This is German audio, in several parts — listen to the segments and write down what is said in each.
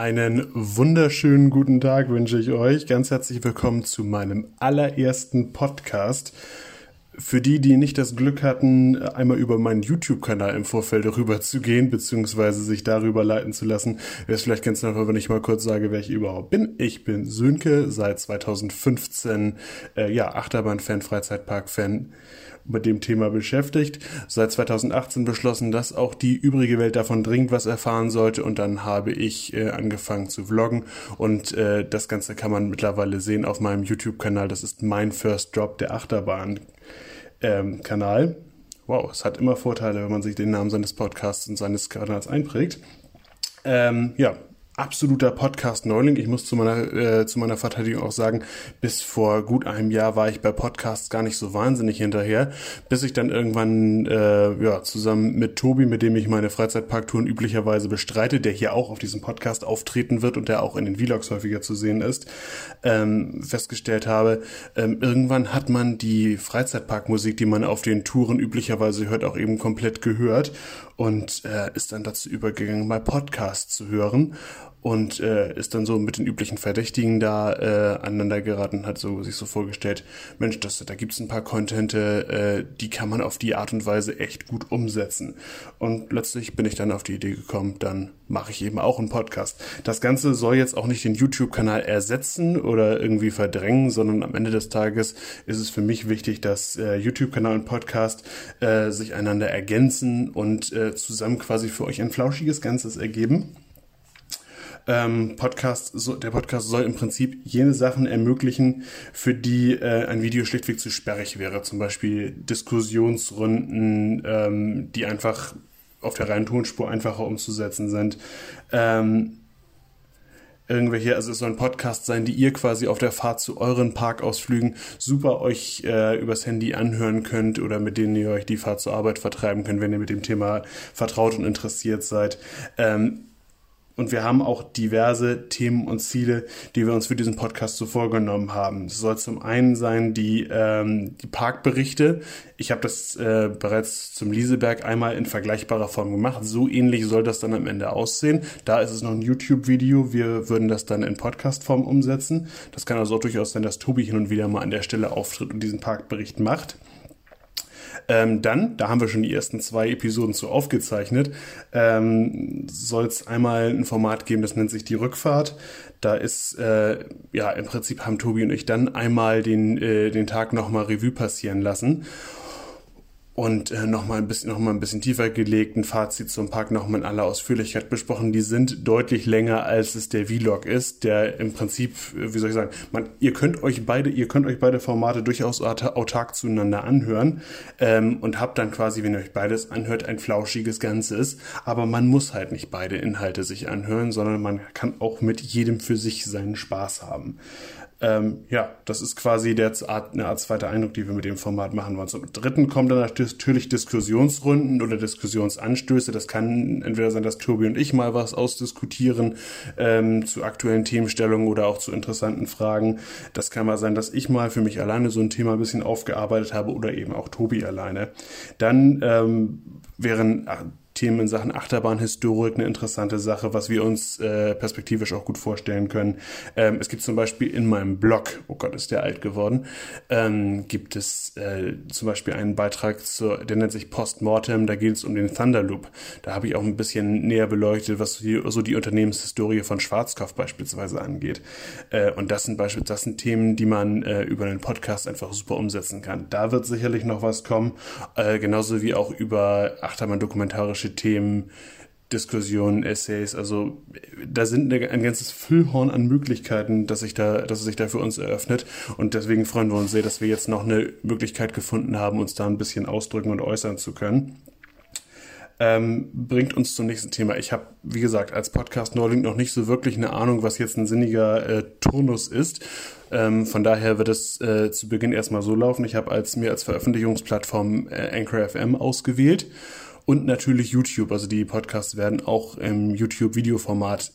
Einen wunderschönen guten Tag wünsche ich euch. Ganz herzlich willkommen zu meinem allerersten Podcast. Für die, die nicht das Glück hatten, einmal über meinen YouTube-Kanal im Vorfeld rüber zu gehen, beziehungsweise sich darüber leiten zu lassen, wäre es vielleicht ganz einfach, wenn ich mal kurz sage, wer ich überhaupt bin. Ich bin Sönke, seit 2015, äh, ja, Achterbahn-Fan, Freizeitpark-Fan mit dem Thema beschäftigt. Seit 2018 beschlossen, dass auch die übrige Welt davon dringend was erfahren sollte und dann habe ich äh, angefangen zu vloggen und äh, das Ganze kann man mittlerweile sehen auf meinem YouTube-Kanal. Das ist mein First Drop der Achterbahn-Kanal. Wow, es hat immer Vorteile, wenn man sich den Namen seines Podcasts und seines Kanals einprägt. Ähm, ja, absoluter Podcast-Neuling. Ich muss zu meiner, äh, zu meiner Verteidigung auch sagen, bis vor gut einem Jahr war ich bei Podcasts gar nicht so wahnsinnig hinterher, bis ich dann irgendwann äh, ja, zusammen mit Tobi, mit dem ich meine Freizeitparktouren üblicherweise bestreite, der hier auch auf diesem Podcast auftreten wird und der auch in den Vlogs häufiger zu sehen ist, ähm, festgestellt habe, ähm, irgendwann hat man die Freizeitparkmusik, die man auf den Touren üblicherweise hört, auch eben komplett gehört und äh, ist dann dazu übergegangen, mal Podcasts zu hören und äh, ist dann so mit den üblichen Verdächtigen da äh, aneinander geraten, hat so sich so vorgestellt, Mensch, das, da gibt's ein paar Contente, äh, die kann man auf die Art und Weise echt gut umsetzen. Und letztlich bin ich dann auf die Idee gekommen, dann mache ich eben auch einen Podcast. Das Ganze soll jetzt auch nicht den YouTube-Kanal ersetzen oder irgendwie verdrängen, sondern am Ende des Tages ist es für mich wichtig, dass äh, YouTube-Kanal und Podcast äh, sich einander ergänzen und äh, zusammen quasi für euch ein flauschiges Ganzes ergeben ähm, Podcast, so, der Podcast soll im Prinzip jene Sachen ermöglichen, für die äh, ein Video schlichtweg zu sperrig wäre. Zum Beispiel Diskussionsrunden, ähm, die einfach auf der reinen Tonspur einfacher umzusetzen sind. Ähm, irgendwelche, also es soll ein Podcast sein, die ihr quasi auf der Fahrt zu euren Parkausflügen super euch äh, übers Handy anhören könnt oder mit denen ihr euch die Fahrt zur Arbeit vertreiben könnt, wenn ihr mit dem Thema vertraut und interessiert seid. Ähm, und wir haben auch diverse Themen und Ziele, die wir uns für diesen Podcast so vorgenommen haben. Es soll zum einen sein die, ähm, die Parkberichte. Ich habe das äh, bereits zum Lieseberg einmal in vergleichbarer Form gemacht. So ähnlich soll das dann am Ende aussehen. Da ist es noch ein YouTube-Video. Wir würden das dann in Podcast-Form umsetzen. Das kann also auch durchaus sein, dass Tobi hin und wieder mal an der Stelle auftritt und diesen Parkbericht macht. Ähm, dann, da haben wir schon die ersten zwei Episoden zu aufgezeichnet, ähm, soll es einmal ein Format geben, das nennt sich die Rückfahrt. Da ist, äh, ja, im Prinzip haben Tobi und ich dann einmal den, äh, den Tag nochmal Revue passieren lassen und äh, nochmal ein bisschen noch ein bisschen tiefer gelegt, ein Fazit zum Park nochmal in aller Ausführlichkeit besprochen. Die sind deutlich länger als es der Vlog ist, der im Prinzip, äh, wie soll ich sagen, man, ihr könnt euch beide, ihr könnt euch beide Formate durchaus autark zueinander anhören ähm, und habt dann quasi, wenn ihr euch beides anhört, ein flauschiges Ganzes. Aber man muss halt nicht beide Inhalte sich anhören, sondern man kann auch mit jedem für sich seinen Spaß haben. Ähm, ja, das ist quasi der Art, eine Art zweiter Eindruck, die wir mit dem Format machen wollen. Zum dritten kommen dann natürlich Diskussionsrunden oder Diskussionsanstöße. Das kann entweder sein, dass Tobi und ich mal was ausdiskutieren ähm, zu aktuellen Themenstellungen oder auch zu interessanten Fragen. Das kann mal sein, dass ich mal für mich alleine so ein Thema ein bisschen aufgearbeitet habe oder eben auch Tobi alleine. Dann ähm, wären Themen in Sachen Achterbahnhistorik eine interessante Sache, was wir uns äh, perspektivisch auch gut vorstellen können. Ähm, es gibt zum Beispiel in meinem Blog, oh Gott, ist der alt geworden, ähm, gibt es äh, zum Beispiel einen Beitrag, zur, der nennt sich Postmortem, da geht es um den Thunderloop. Da habe ich auch ein bisschen näher beleuchtet, was die, so die Unternehmenshistorie von Schwarzkopf beispielsweise angeht. Äh, und das sind beispielsweise das sind Themen, die man äh, über einen Podcast einfach super umsetzen kann. Da wird sicherlich noch was kommen, äh, genauso wie auch über Achterbahn-dokumentarische Themen, Diskussionen, Essays, also da sind ein ganzes Füllhorn an Möglichkeiten, dass sich da, dass es sich da für uns eröffnet. Und deswegen freuen wir uns sehr, dass wir jetzt noch eine Möglichkeit gefunden haben, uns da ein bisschen ausdrücken und äußern zu können. Ähm, bringt uns zum nächsten Thema. Ich habe, wie gesagt, als Podcast-Neuling noch nicht so wirklich eine Ahnung, was jetzt ein sinniger äh, Turnus ist. Ähm, von daher wird es äh, zu Beginn erstmal so laufen. Ich habe als mir als Veröffentlichungsplattform äh, Anchor FM ausgewählt und natürlich YouTube. Also die Podcasts werden auch im YouTube-Videoformat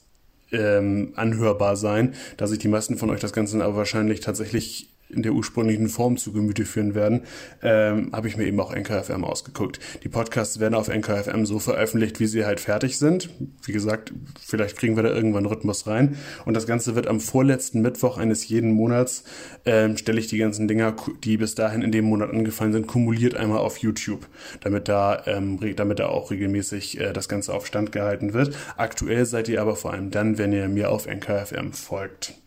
ähm, anhörbar sein, da sich die meisten von euch das Ganze aber wahrscheinlich tatsächlich in der ursprünglichen Form zu Gemüte führen werden, ähm, habe ich mir eben auch NKFM ausgeguckt. Die Podcasts werden auf NKFM so veröffentlicht, wie sie halt fertig sind. Wie gesagt, vielleicht kriegen wir da irgendwann Rhythmus rein. Und das Ganze wird am vorletzten Mittwoch eines jeden Monats, ähm, stelle ich die ganzen Dinger, die bis dahin in dem Monat angefallen sind, kumuliert einmal auf YouTube, damit da, ähm, damit da auch regelmäßig äh, das Ganze auf Stand gehalten wird. Aktuell seid ihr aber vor allem dann, wenn ihr mir auf NKFM folgt.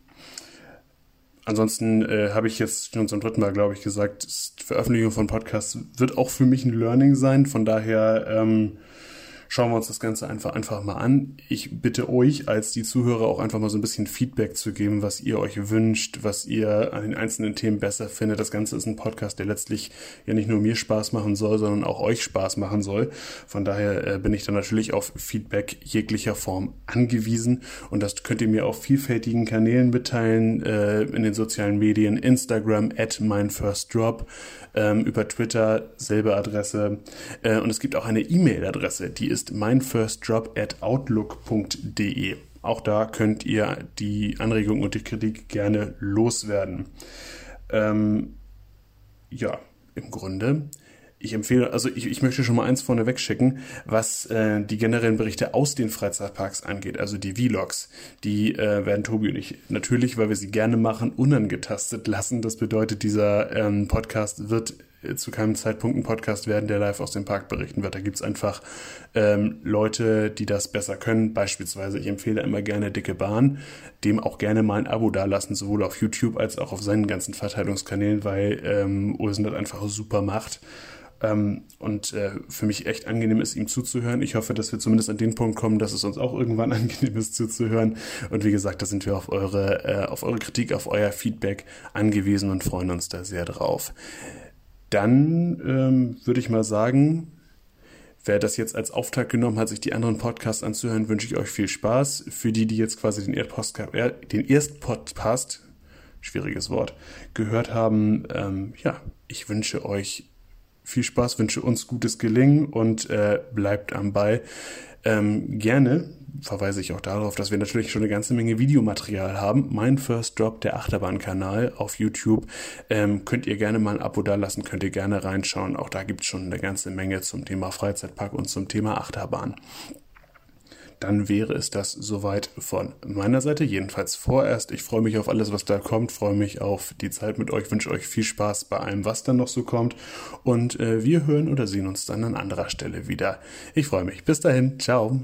Ansonsten äh, habe ich jetzt schon zum dritten Mal, glaube ich, gesagt, die Veröffentlichung von Podcasts wird auch für mich ein Learning sein. Von daher ähm, schauen wir uns das Ganze einfach, einfach mal an. Ich bitte euch als die Zuhörer auch einfach mal so ein bisschen Feedback zu geben, was ihr euch wünscht, was ihr an den einzelnen Themen besser findet. Das Ganze ist ein Podcast, der letztlich ja nicht nur mir Spaß machen soll, sondern auch euch Spaß machen soll. Von daher äh, bin ich dann natürlich auf Feedback jeglicher Form angewiesen und das könnt ihr mir auf vielfältigen Kanälen mitteilen, äh, in den sozialen Medien, Instagram at meinfirstdrop, ähm, über Twitter selbe Adresse äh, und es gibt auch eine E-Mail-Adresse, die ist ist meinfirstjob at outlook.de. Auch da könnt ihr die Anregung und die Kritik gerne loswerden. Ähm, ja, im Grunde. Ich empfehle, also ich, ich möchte schon mal eins vorneweg schicken, was äh, die generellen Berichte aus den Freizeitparks angeht, also die Vlogs. Die äh, werden Tobi und ich natürlich, weil wir sie gerne machen, unangetastet lassen. Das bedeutet, dieser ähm, Podcast wird zu keinem Zeitpunkt ein Podcast werden, der live aus dem Park berichten wird. Da gibt's einfach ähm, Leute, die das besser können. Beispielsweise, ich empfehle immer gerne Dicke Bahn, dem auch gerne mal ein Abo dalassen, sowohl auf YouTube als auch auf seinen ganzen Verteilungskanälen, weil ähm, Olsen das einfach super macht. Ähm, und äh, für mich echt angenehm ist, ihm zuzuhören. Ich hoffe, dass wir zumindest an den Punkt kommen, dass es uns auch irgendwann angenehm ist zuzuhören. Und wie gesagt, da sind wir auf eure, äh, auf eure Kritik, auf euer Feedback angewiesen und freuen uns da sehr drauf. Dann ähm, würde ich mal sagen, wer das jetzt als Auftakt genommen hat, sich die anderen Podcasts anzuhören, wünsche ich euch viel Spaß. Für die, die jetzt quasi den, Erdpodcast, äh, den Erstpodcast, schwieriges Wort, gehört haben, ähm, ja, ich wünsche euch viel Spaß, wünsche uns gutes Gelingen und äh, bleibt am Ball. Ähm, gerne verweise ich auch darauf, dass wir natürlich schon eine ganze Menge Videomaterial haben. Mein First Drop, der Achterbahn-Kanal auf YouTube, ähm, könnt ihr gerne mal ein Abo da lassen, könnt ihr gerne reinschauen. Auch da gibt es schon eine ganze Menge zum Thema Freizeitpark und zum Thema Achterbahn dann wäre es das soweit von meiner Seite. Jedenfalls vorerst. Ich freue mich auf alles, was da kommt, freue mich auf die Zeit mit euch, wünsche euch viel Spaß bei allem, was dann noch so kommt. Und äh, wir hören oder sehen uns dann an anderer Stelle wieder. Ich freue mich. Bis dahin. Ciao.